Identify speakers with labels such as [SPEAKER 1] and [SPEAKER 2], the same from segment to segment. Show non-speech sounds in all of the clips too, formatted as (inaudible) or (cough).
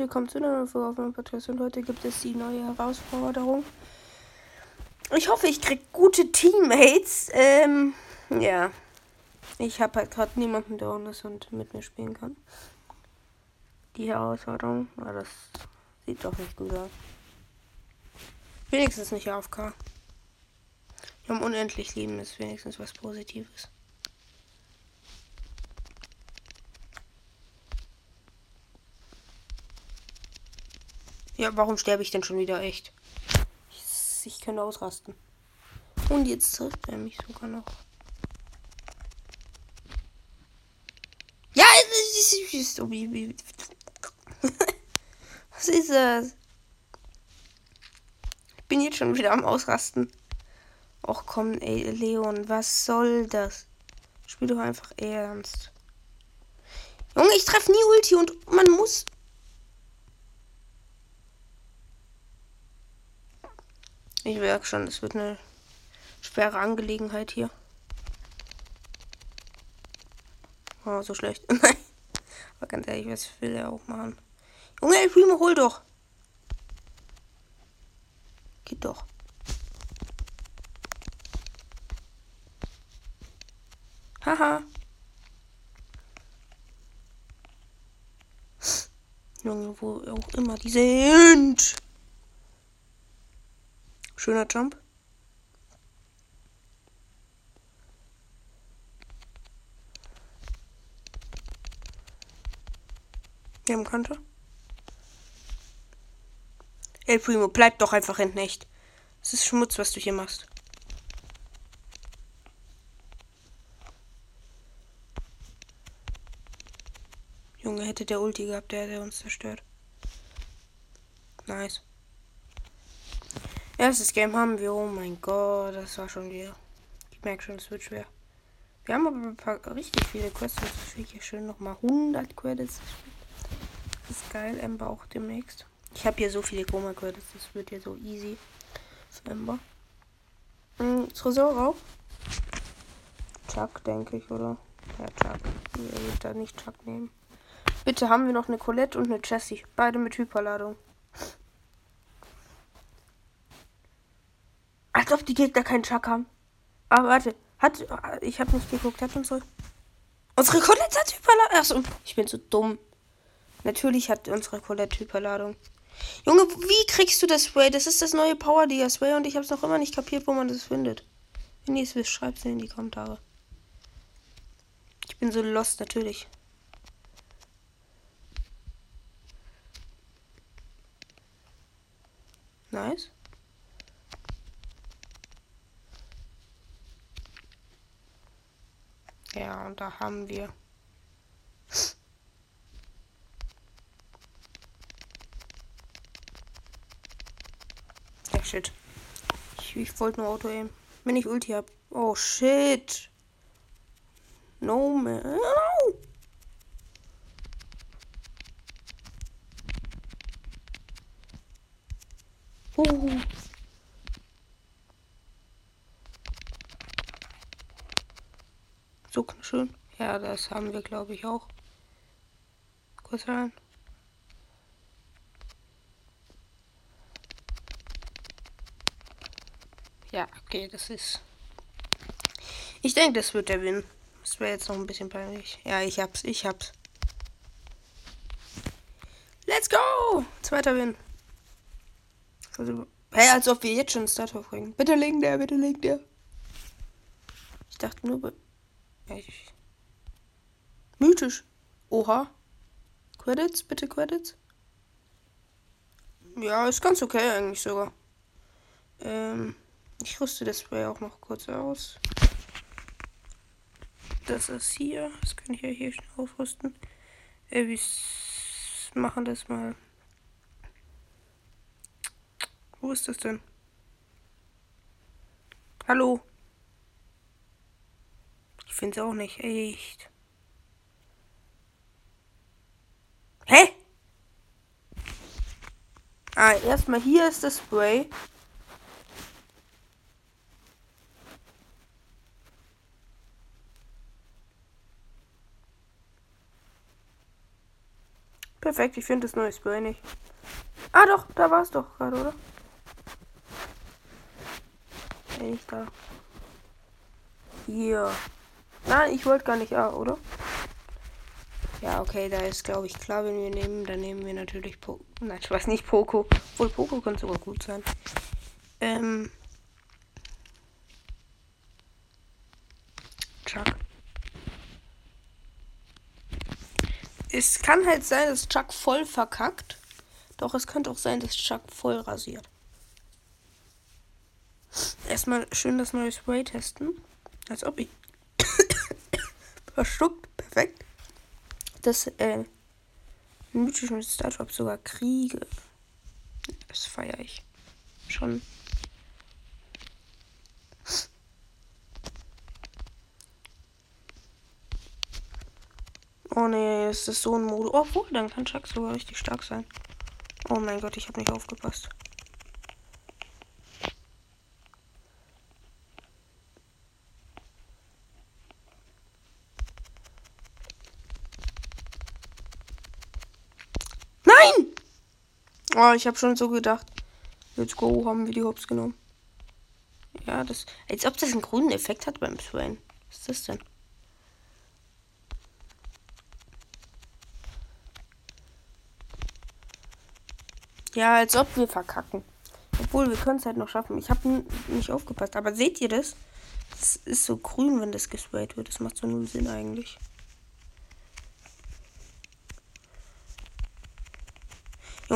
[SPEAKER 1] herzlich willkommen zu einer neuen Folge auf meinem Podcast und heute gibt es die neue Herausforderung. Ich hoffe, ich krieg gute Teammates. Ähm, ja. Ich habe halt gerade niemanden, der on ist und mit mir spielen kann. Die Herausforderung, ja, das sieht doch nicht gut aus. Wenigstens nicht AFK. Wir haben unendlich lieben, ist wenigstens was Positives. Ja, warum sterbe ich denn schon wieder echt? Ich, ich könnte ausrasten. Und jetzt trifft er mich sogar noch. Ja, es ist. (laughs) Was ist das? Ich bin jetzt schon wieder am Ausrasten. Och komm, ey, Leon, was soll das? Spiel doch einfach ernst. Junge, ich treffe nie Ulti und man muss Ich merke schon, es wird eine schwere Angelegenheit hier. Oh, so schlecht. (laughs) Nein. Aber ganz ehrlich, was will er auch machen? Junge, El Primo, hol doch. Geht doch. Haha. Junge, wo auch immer die sind. Schöner Jump. Wir haben Konter. El Primo, bleib doch einfach hinten echt. Es ist Schmutz, was du hier machst. Junge, hätte der Ulti gehabt, der hätte uns zerstört. Nice. Erstes Game haben wir. Oh mein Gott, das war schon wieder. Ich merke schon, es wird schwer. Wir haben aber ein paar richtig viele Quests. Das will ich hier schön nochmal 100 Credits. Das ist geil. Ember auch demnächst. Ich habe hier so viele Chroma Credits. Das wird hier so easy für Ember. Hm, Tresor auch. Chuck, denke ich, oder? Ja, Chuck. Ich will da nicht Chuck nehmen. Bitte haben wir noch eine Colette und eine Jessie. Beide mit Hyperladung. Als ob die Gegner keinen Chuck haben. Aber warte, hat. Ich habe nicht geguckt, hat unsere. Unsere Colette hat Hyperladung. Achso, ich bin zu dumm. Natürlich hat unsere Colette Hyperladung. Junge, wie kriegst du das Spray? Das ist das neue Power Dia Spray und ich habe es noch immer nicht kapiert, wo man das findet. Wenn ihr es wisst, schreibt es in die Kommentare. Ich bin so lost, natürlich. Nice. Ja, und da haben wir. Ja, shit. Ich, ich wollte nur Auto aim. Wenn ich Ulti hab. Oh, shit. No, man. No. Uh. So schön. Ja, das haben wir, glaube ich, auch. Kurz rein. Ja, okay, das ist. Ich denke, das wird der Win. Das wäre jetzt noch ein bisschen peinlich. Ja, ich hab's, ich hab's. Let's go! Zweiter Win. Also, hey, als ob wir jetzt schon Start bringen. Bitte legen der, bitte legen der. Ich dachte nur, ich. Mythisch. Oha. Credits, bitte Credits. Ja, ist ganz okay eigentlich sogar. Ähm, ich rüste das Spray auch noch kurz aus. Das ist hier. Das kann ich ja hier schnell aufrüsten. Äh, wir machen das mal. Wo ist das denn? Hallo? finde es auch nicht echt. Ah, erstmal hier ist das Spray. Perfekt, ich finde das neue Spray nicht. Ah doch, da war es doch gerade, oder? Nee, nicht da. Hier. Nein, ich wollte gar nicht A, oder? Ja, okay, da ist, glaube ich, klar, wenn wir nehmen, dann nehmen wir natürlich Poco. Nein, ich weiß nicht Poco. Obwohl Poco könnte sogar gut sein. Ähm. Chuck. Es kann halt sein, dass Chuck voll verkackt. Doch es könnte auch sein, dass Chuck voll rasiert. Erstmal schön das neue Spray testen. Als ob ich. (coughs) Verschluckt. Perfekt. Das, äh. mythischen Startup sogar kriege. Das feiere ich. Schon. Oh es ist so ein Modus. Obwohl, dann kann Chuck sogar richtig stark sein. Oh mein Gott, ich habe nicht aufgepasst. Nein! Oh, ich habe schon so gedacht. Let's go, haben wir die Hops genommen. Ja, das. Als ob das einen grünen Effekt hat beim Swain. Was ist das denn? Ja, als ob wir verkacken. Obwohl, wir können es halt noch schaffen. Ich habe nicht aufgepasst. Aber seht ihr das? Es ist so grün, wenn das gesprayt wird. Das macht so null Sinn eigentlich.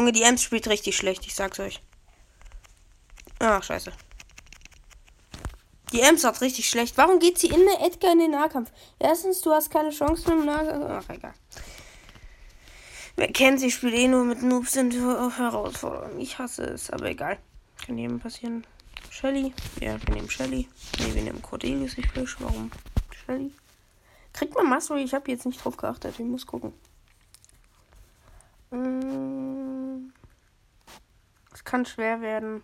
[SPEAKER 1] Junge, die Ems spielt richtig schlecht, ich sag's euch. Ach, scheiße. Die Ems hat richtig schlecht. Warum geht sie in der Edgar in den Nahkampf? Erstens, du hast keine Chancen im Nahkampf. Ach, egal. Wer kennt sie, spielt eh nur mit Noobs sind Herausforderungen. Ich hasse es, aber egal. Kann jedem passieren. Shelly. Ja, wir nehmen Shelly. Ne, wir nehmen Cordelius. Ich fisch. Warum? Shelly. Kriegt man Mastery? Ich habe jetzt nicht drauf geachtet. Ich muss gucken. Mm. Kann schwer werden.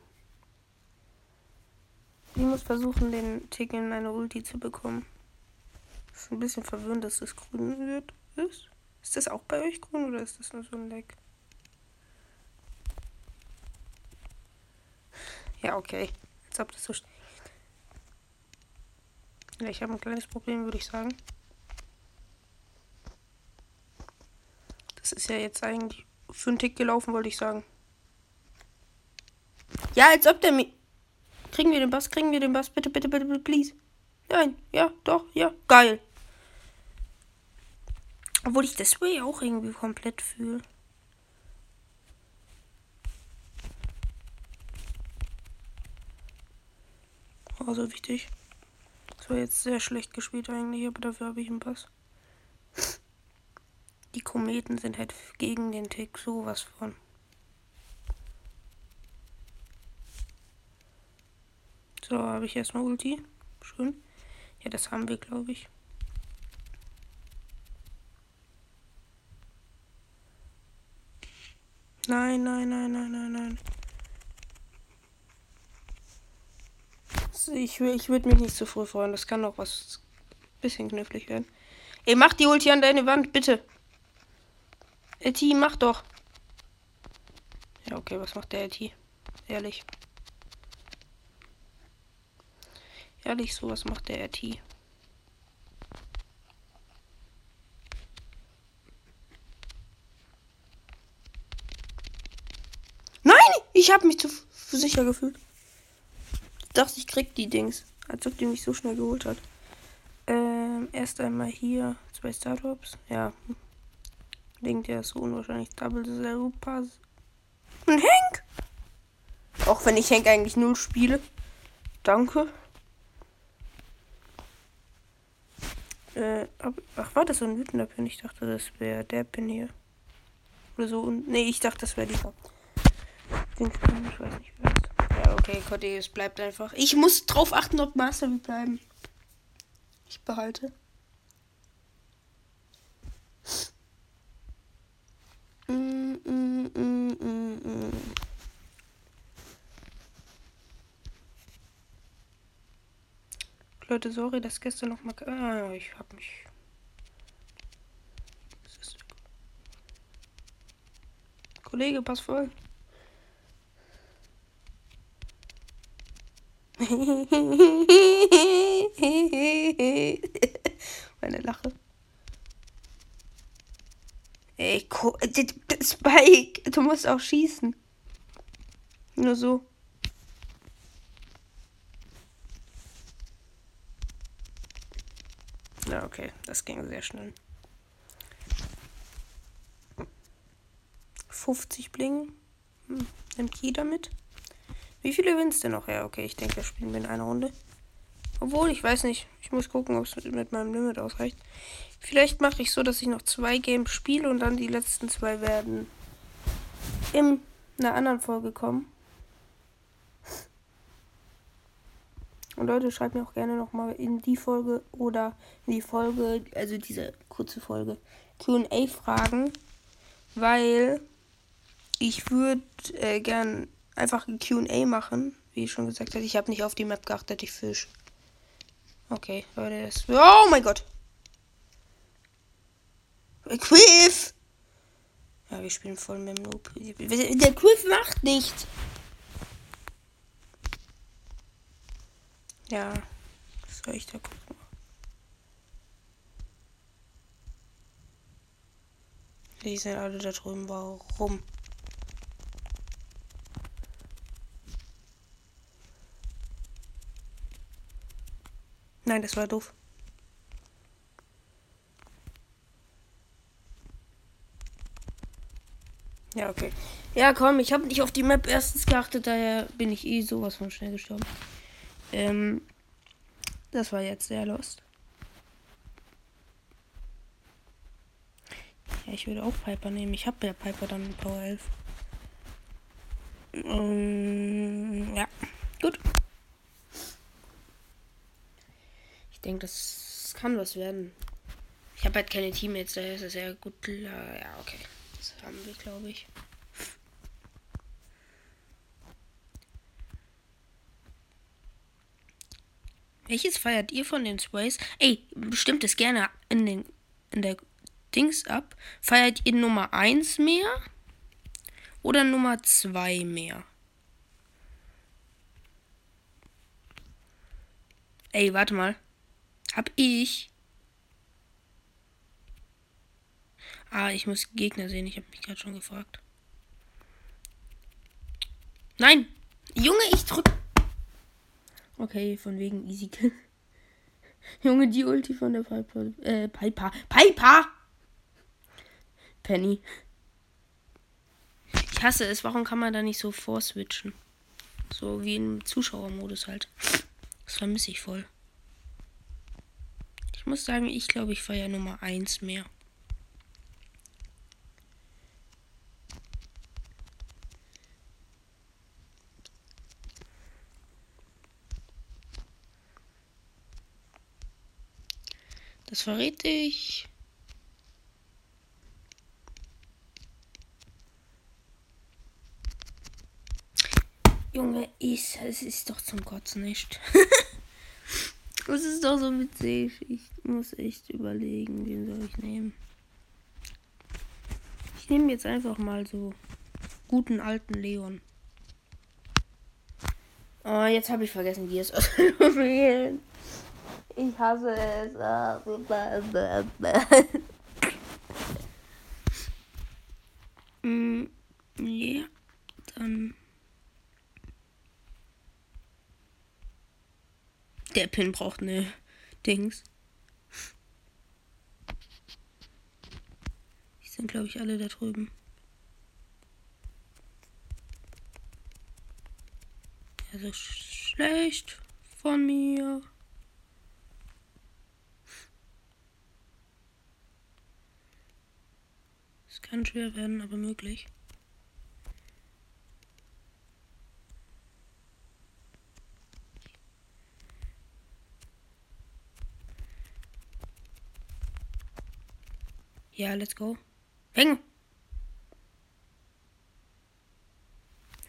[SPEAKER 1] Ich muss versuchen, den Tick in meine Ulti zu bekommen. Ist ein bisschen verwirrend, dass das grün wird. Ist. Ist das auch bei euch grün oder ist das nur so ein Leck? Ja, okay. Als ob das so. Ja, ich habe ein kleines Problem, würde ich sagen. Das ist ja jetzt eigentlich für einen Tick gelaufen, wollte ich sagen. Ja, als ob der mir. Kriegen wir den Bass? Kriegen wir den Bass? Bitte, bitte, bitte, bitte, please. Nein, ja, doch, ja, geil. Obwohl ich das Way auch irgendwie komplett fühle. Also wichtig. Das war jetzt sehr schlecht gespielt eigentlich, aber dafür habe ich einen Pass. Die Kometen sind halt gegen den Tick sowas von. So, habe ich erstmal Ulti. Schön. Ja, das haben wir, glaube ich. Nein, nein, nein, nein, nein, nein. Ich, ich würde mich nicht zu früh freuen. Das kann doch was bisschen knifflig werden. Ey, mach die Ulti an deine Wand, bitte. Eti, mach doch. Ja, okay, was macht der Eti? Ehrlich. Ehrlich, so was macht der Eti? Ich habe mich zu sicher gefühlt. Ich dachte, ich krieg die Dings. Als ob die mich so schnell geholt hat. Ähm, erst einmal hier zwei Startups. Ja. Denkt der ist so unwahrscheinlich. Double Zero Pass. Und Hank! Auch wenn ich Hank eigentlich null spiele. Danke. Äh, ach, war das so ein wütender Pin? Ich dachte, das wäre der Pin hier. Oder so. Nee, ich dachte, das wäre dieser. Den ich weiß nicht, wer ist. Ja, okay, Cordeus bleibt einfach. Ich muss drauf achten, ob Master bleiben. Ich behalte. Mm, mm, mm, mm, mm. Leute, sorry, dass gestern noch mal. Ah, ich hab mich Kollege, pass voll. (laughs) Meine Lache. Ey, Spike, du musst auch schießen. Nur so. Ja, okay, das ging sehr schnell. 50 Bling. Hm, nimmt jeder mit. Wie viele Wins denn noch? Ja, okay, ich denke, wir spielen wir in einer Runde. Obwohl, ich weiß nicht. Ich muss gucken, ob es mit meinem Limit ausreicht. Vielleicht mache ich so, dass ich noch zwei Games spiele und dann die letzten zwei werden in einer anderen Folge kommen. Und Leute, schreibt mir auch gerne nochmal in die Folge oder in die Folge, also diese kurze Folge, QA-Fragen, weil ich würde äh, gern einfach ein QA machen, wie ich schon gesagt habe. Ich habe nicht auf die Map geachtet, ich fisch. Okay, Leute, das. Oh mein Gott! Quiff! Ja, wir spielen voll mit dem Noob. Der Quiff macht nichts! Ja, soll ich da gucken? Die sind alle da drüben. Warum? Nein, das war doof. Ja, okay. Ja, komm, ich habe nicht auf die Map erstens geachtet, daher bin ich eh sowas von schnell gestorben. Ähm, das war jetzt sehr lost. Ja, ich würde auch Piper nehmen. Ich habe ja Piper dann in Power 11. Ähm, ja, gut. Ich denke, das kann was werden. Ich habe halt keine Teammates, daher ist es sehr gut. Ja, okay. Das haben wir, glaube ich. Welches feiert ihr von den Sprays? Ey, bestimmt es gerne in, den, in der Dings ab. Feiert ihr Nummer 1 mehr? Oder Nummer 2 mehr? Ey, warte mal. Hab ich. Ah, ich muss Gegner sehen. Ich habe mich gerade schon gefragt. Nein! Junge, ich drück. Okay, von wegen Easy Kill. (laughs) Junge, die Ulti von der Piper. Äh, Piper. Piper! Penny. Ich hasse es. Warum kann man da nicht so vorswitchen? So wie im Zuschauermodus halt. Das vermisse ich voll. Ich muss sagen, ich glaube, ich feiere Nummer 1 mehr. Das verrät ich. Junge, ich, es ist doch zum Kotzen nicht. (laughs) es ist doch so witzig. Ich muss echt überlegen, wen soll ich nehmen. Ich nehme jetzt einfach mal so guten alten Leon. Oh, jetzt habe ich vergessen, wie es (laughs) auszuwählen. Ich hasse es. (laughs) mm, ja, dann. Der Pin braucht eine Dings. Die sind, glaube ich, alle da drüben. Also schlecht von mir. Kann schwer werden, aber möglich. Ja, let's go. Peng!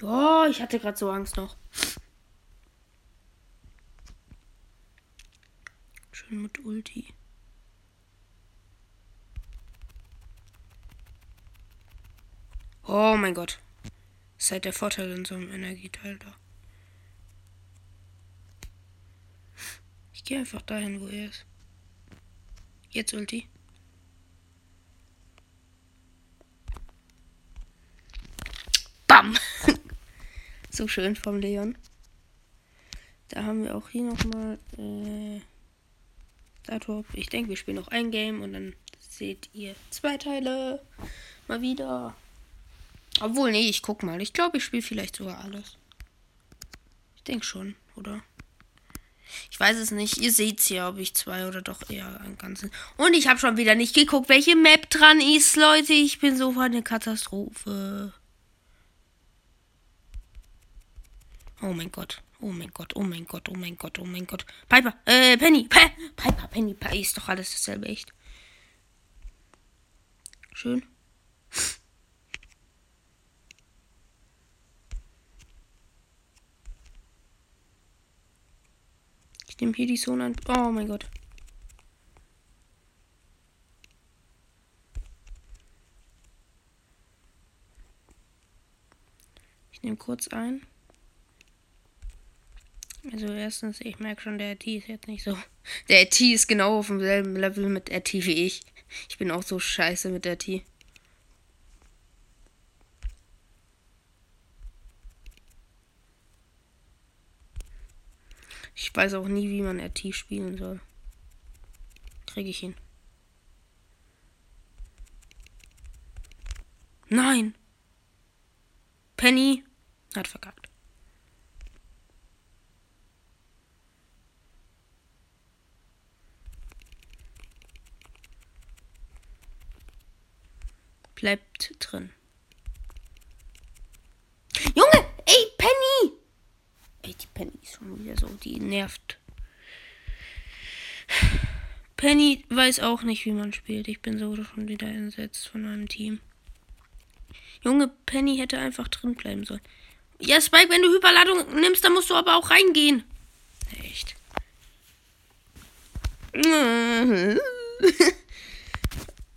[SPEAKER 1] Oh, ich hatte gerade so Angst noch. Schön mit Ulti. Oh mein Gott. Das ist halt der Vorteil in so einem Energieteil da. Ich gehe einfach dahin, wo er ist. Jetzt Ulti. Bam! (laughs) so schön vom Leon. Da haben wir auch hier nochmal äh, Startop. Ich denke, wir spielen noch ein Game und dann seht ihr zwei Teile. Mal wieder. Obwohl, nee, ich guck mal. Ich glaube, ich spiele vielleicht sogar alles. Ich denke schon, oder? Ich weiß es nicht. Ihr seht's hier, ob ich zwei oder doch eher einen ganzen. Und ich habe schon wieder nicht geguckt, welche Map dran ist, Leute. Ich bin so eine Katastrophe. Oh mein Gott. Oh mein Gott, oh mein Gott, oh mein Gott, oh mein Gott. Piper, äh, Penny, Pe Piper, Penny, Piper, ist doch alles dasselbe, echt. Schön. Nehme hier die Zone an. Oh mein Gott. Ich nehme kurz ein. Also erstens, ich merke schon, der RT ist jetzt nicht so. Der RT ist genau auf demselben Level mit RT wie ich. Ich bin auch so scheiße mit RT. Ich weiß auch nie, wie man RT spielen soll. Kriege ich ihn. Nein! Penny hat verkackt. Bleibt drin. Junge! Ey, Penny! Ey, die Penny ist schon wieder so, die nervt. Penny weiß auch nicht, wie man spielt. Ich bin so schon wieder entsetzt von meinem Team. Junge, Penny hätte einfach drin bleiben sollen. Ja, Spike, wenn du Hyperladung nimmst, dann musst du aber auch reingehen. Echt. (laughs)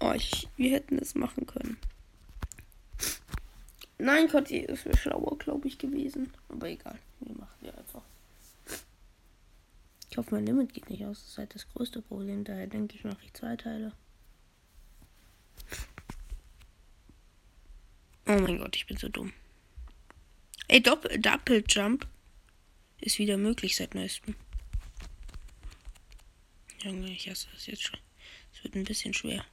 [SPEAKER 1] Oh, ich, wir hätten es machen können. Nein, Cotti ist mir schlauer, glaube ich, gewesen. Aber egal, wir machen wir einfach. Ich hoffe, mein Limit geht nicht aus. Das ist halt das größte Problem. Daher denke ich, mache ich zwei Teile. Oh mein Gott, ich bin so dumm. Ey, Doppel Doppeljump ist wieder möglich seit neuestem. Junge, ich hasse das jetzt schon. Es wird ein bisschen schwer.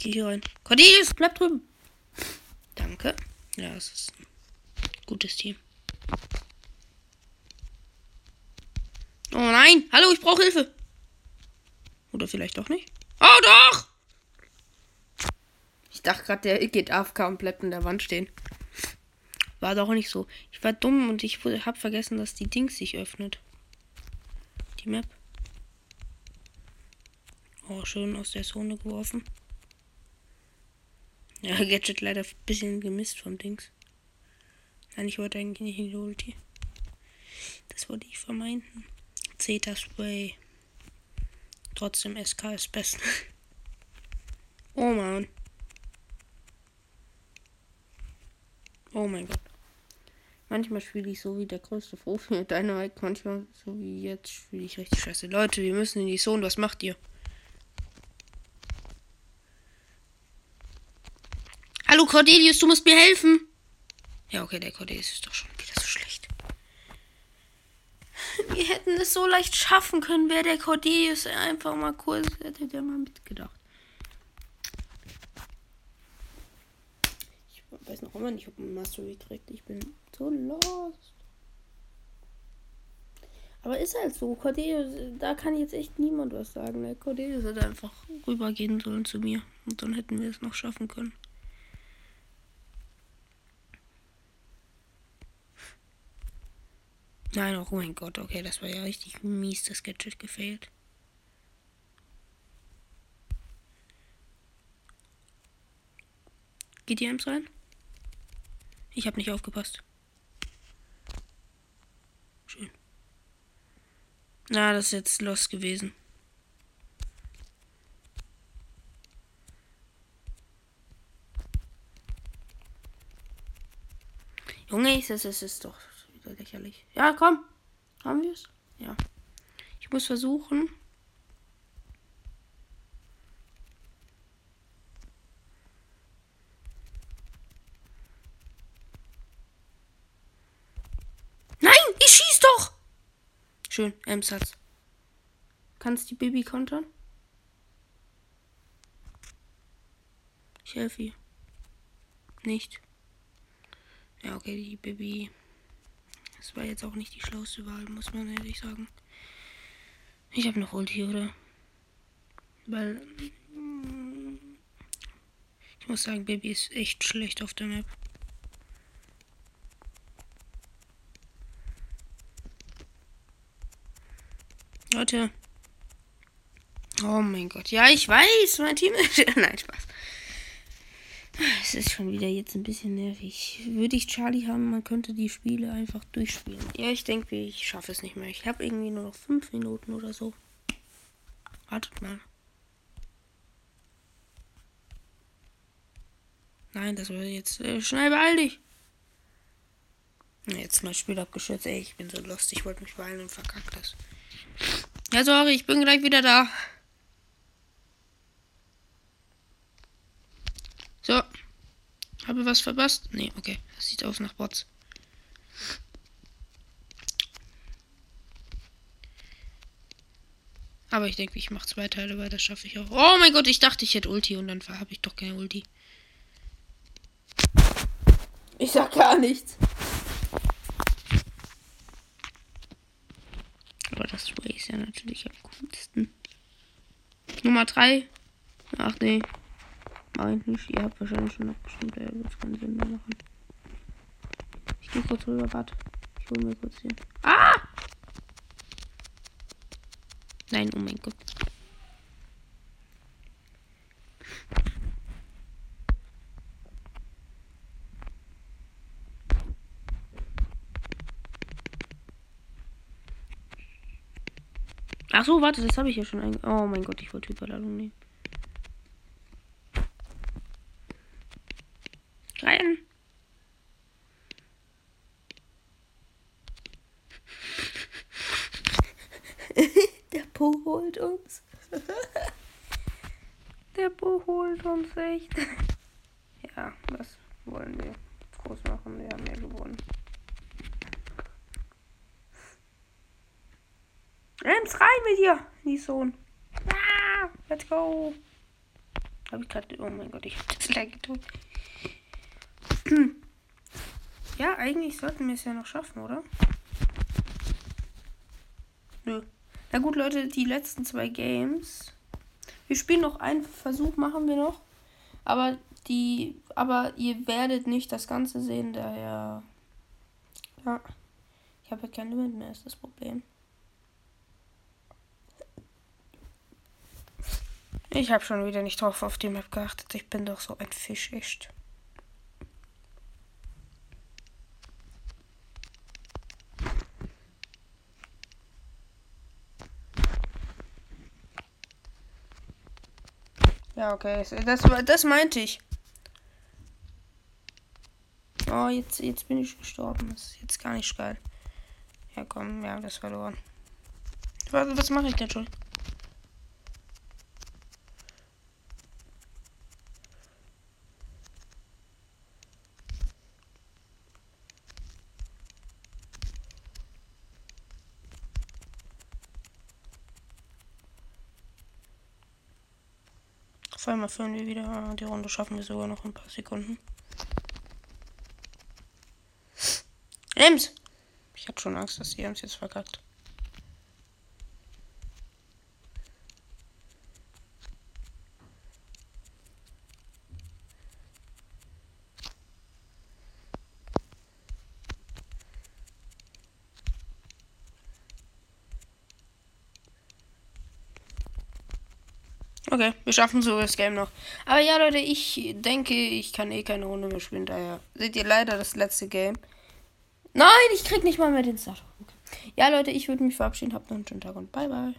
[SPEAKER 1] Gehe hier rein. Cornelius, bleib drüben. Danke. Ja, es ist ein gutes Team. Oh nein! Hallo, ich brauche Hilfe! Oder vielleicht doch nicht? Oh doch! Ich dachte gerade, der geht AFK und bleibt in der Wand stehen. War doch nicht so. Ich war dumm und ich habe vergessen, dass die Dings sich öffnet. Die Map. Oh, schön aus der Zone geworfen. Ja, Gadget leider ein bisschen gemisst vom Dings. Nein, ich wollte eigentlich nicht in die Ulti. Das wollte ich vermeiden. Zeta Spray. Trotzdem SK ist best. (laughs) oh man. Oh mein Gott. Manchmal spiele ich so wie der größte Profi mit Dynamite, manchmal so wie jetzt spiele ich richtig scheiße. Leute, wir müssen in die Zone, was macht ihr? Cordelius, du musst mir helfen. Ja, okay, der Cordelius ist doch schon wieder so schlecht. Wir hätten es so leicht schaffen können, wäre der Cordelius einfach mal kurz, hätte der mal mitgedacht. Ich weiß noch immer nicht, ob man Mastery kriegt. Ich bin so lost. Aber ist halt so. Cordelius, da kann jetzt echt niemand was sagen. Der Cordelius hätte einfach rübergehen sollen zu mir. Und dann hätten wir es noch schaffen können. Nein, oh mein Gott, okay, das war ja richtig mies, das Gadget gefehlt. Geht die Ems rein? Ich habe nicht aufgepasst. Schön. Na, das ist jetzt los gewesen. Junge, es ist, ist doch wieder lächerlich. Ja, komm. Haben wir es? Ja. Ich muss versuchen. Nein, ich schieß doch. Schön, M-Satz. Kannst die Baby kontern? Ich helfe ihr. Nicht. Ja, okay, die Baby. Das war jetzt auch nicht die schlauste Wahl, muss man ehrlich sagen. Ich habe noch Ulti, oder? Weil. Ich muss sagen, Baby ist echt schlecht auf der Map. Leute. Oh mein Gott. Ja, ich weiß, mein Team ist. (laughs) Nein, Spaß. Es ist schon wieder jetzt ein bisschen nervig. Würde ich Charlie haben, man könnte die Spiele einfach durchspielen. Ja, ich denke, ich schaffe es nicht mehr. Ich habe irgendwie nur noch fünf Minuten oder so. Wartet mal. Nein, das war jetzt. Äh, schnell beeil dich! Jetzt mein Spiel abgeschützt. Ey, ich bin so lost. Ich wollte mich beeilen und verkackt das. Ja, sorry, ich bin gleich wieder da. So. Habe was verpasst? Nee, okay. Das sieht aus nach Bots. Aber ich denke, ich mache zwei Teile, weil das schaffe ich auch. Oh mein Gott, ich dachte, ich hätte Ulti und dann habe ich doch keine Ulti. Ich sag gar nichts. Aber das Spray ist ja natürlich am coolsten. Nummer 3. Ach nee. Nicht. Ihr habt wahrscheinlich schon abgestimmt. Ja, wird keinen Sinn mehr machen. Ich gehe kurz rüber, warte. Ich hole mir kurz hier. Ah! Nein, oh mein Gott. Ach so, warte, das habe ich ja schon. Oh mein Gott, ich wollte Hyperladung nehmen. Rein. Po holt uns. (laughs) Der Po holt uns echt. (laughs) Ja, was wollen wir groß machen? Wir haben ja gewonnen. Ems, rein mit dir, die Sohn. Ah, let's go. Hab ich gerade. Oh mein Gott, ich hab das leer gedrückt. (clears throat) Ja, eigentlich sollten wir es ja noch schaffen, oder? Na gut, Leute, die letzten zwei Games. Wir spielen noch einen Versuch, machen wir noch. Aber die. Aber ihr werdet nicht das Ganze sehen, daher. Ja. Ich habe ja kein Limit mehr, ist das Problem. Ich habe schon wieder nicht drauf auf die Map geachtet. Ich bin doch so ein Fisch, echt. Ja, okay. Das, das meinte ich. Oh, jetzt, jetzt bin ich gestorben. Das ist jetzt gar nicht geil. Ja, komm, wir haben das verloren. Was, was mache ich denn schon? Auf einmal führen wir wieder die Runde, schaffen wir sogar noch ein paar Sekunden. Ems! Ich hatte schon Angst, dass die Ems jetzt verkackt. Okay, wir schaffen so das Game noch. Aber ja, Leute, ich denke, ich kann eh keine Runde mehr spielen. Daher seht ihr leider das letzte Game. Nein, ich krieg nicht mal mehr den Start. Okay. Ja, Leute, ich würde mich verabschieden. Habt noch einen schönen Tag und bye, bye.